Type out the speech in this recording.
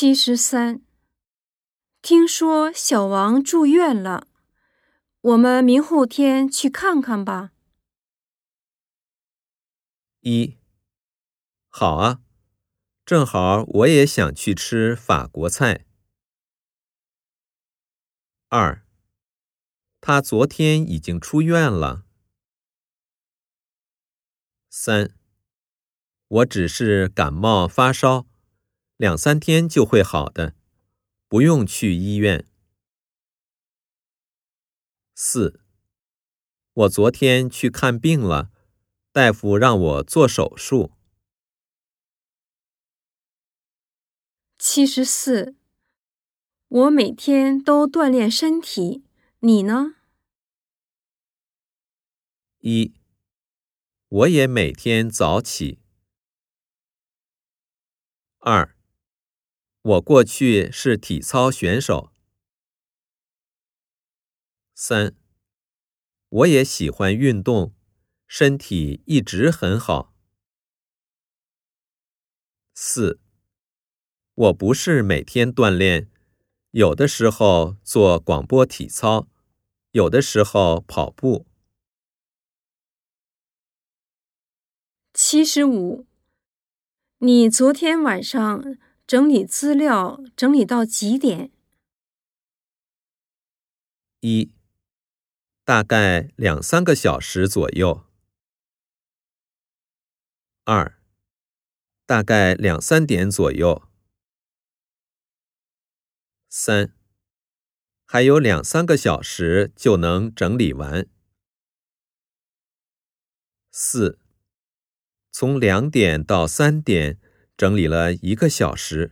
七十三，听说小王住院了，我们明后天去看看吧。一，好啊，正好我也想去吃法国菜。二，他昨天已经出院了。三，我只是感冒发烧，两三天就会好的，不用去医院。四，我昨天去看病了，大夫让我做手术。七十四。我每天都锻炼身体，你呢？一，我也每天早起。二，我过去是体操选手。三，我也喜欢运动，身体一直很好。四，我不是每天锻炼。有的时候做广播体操，有的时候跑步。七十五，你昨天晚上整理资料整理到几点？一，大概两三个小时左右。二，大概两三点左右。三，还有两三个小时就能整理完。四，从两点到三点整理了一个小时。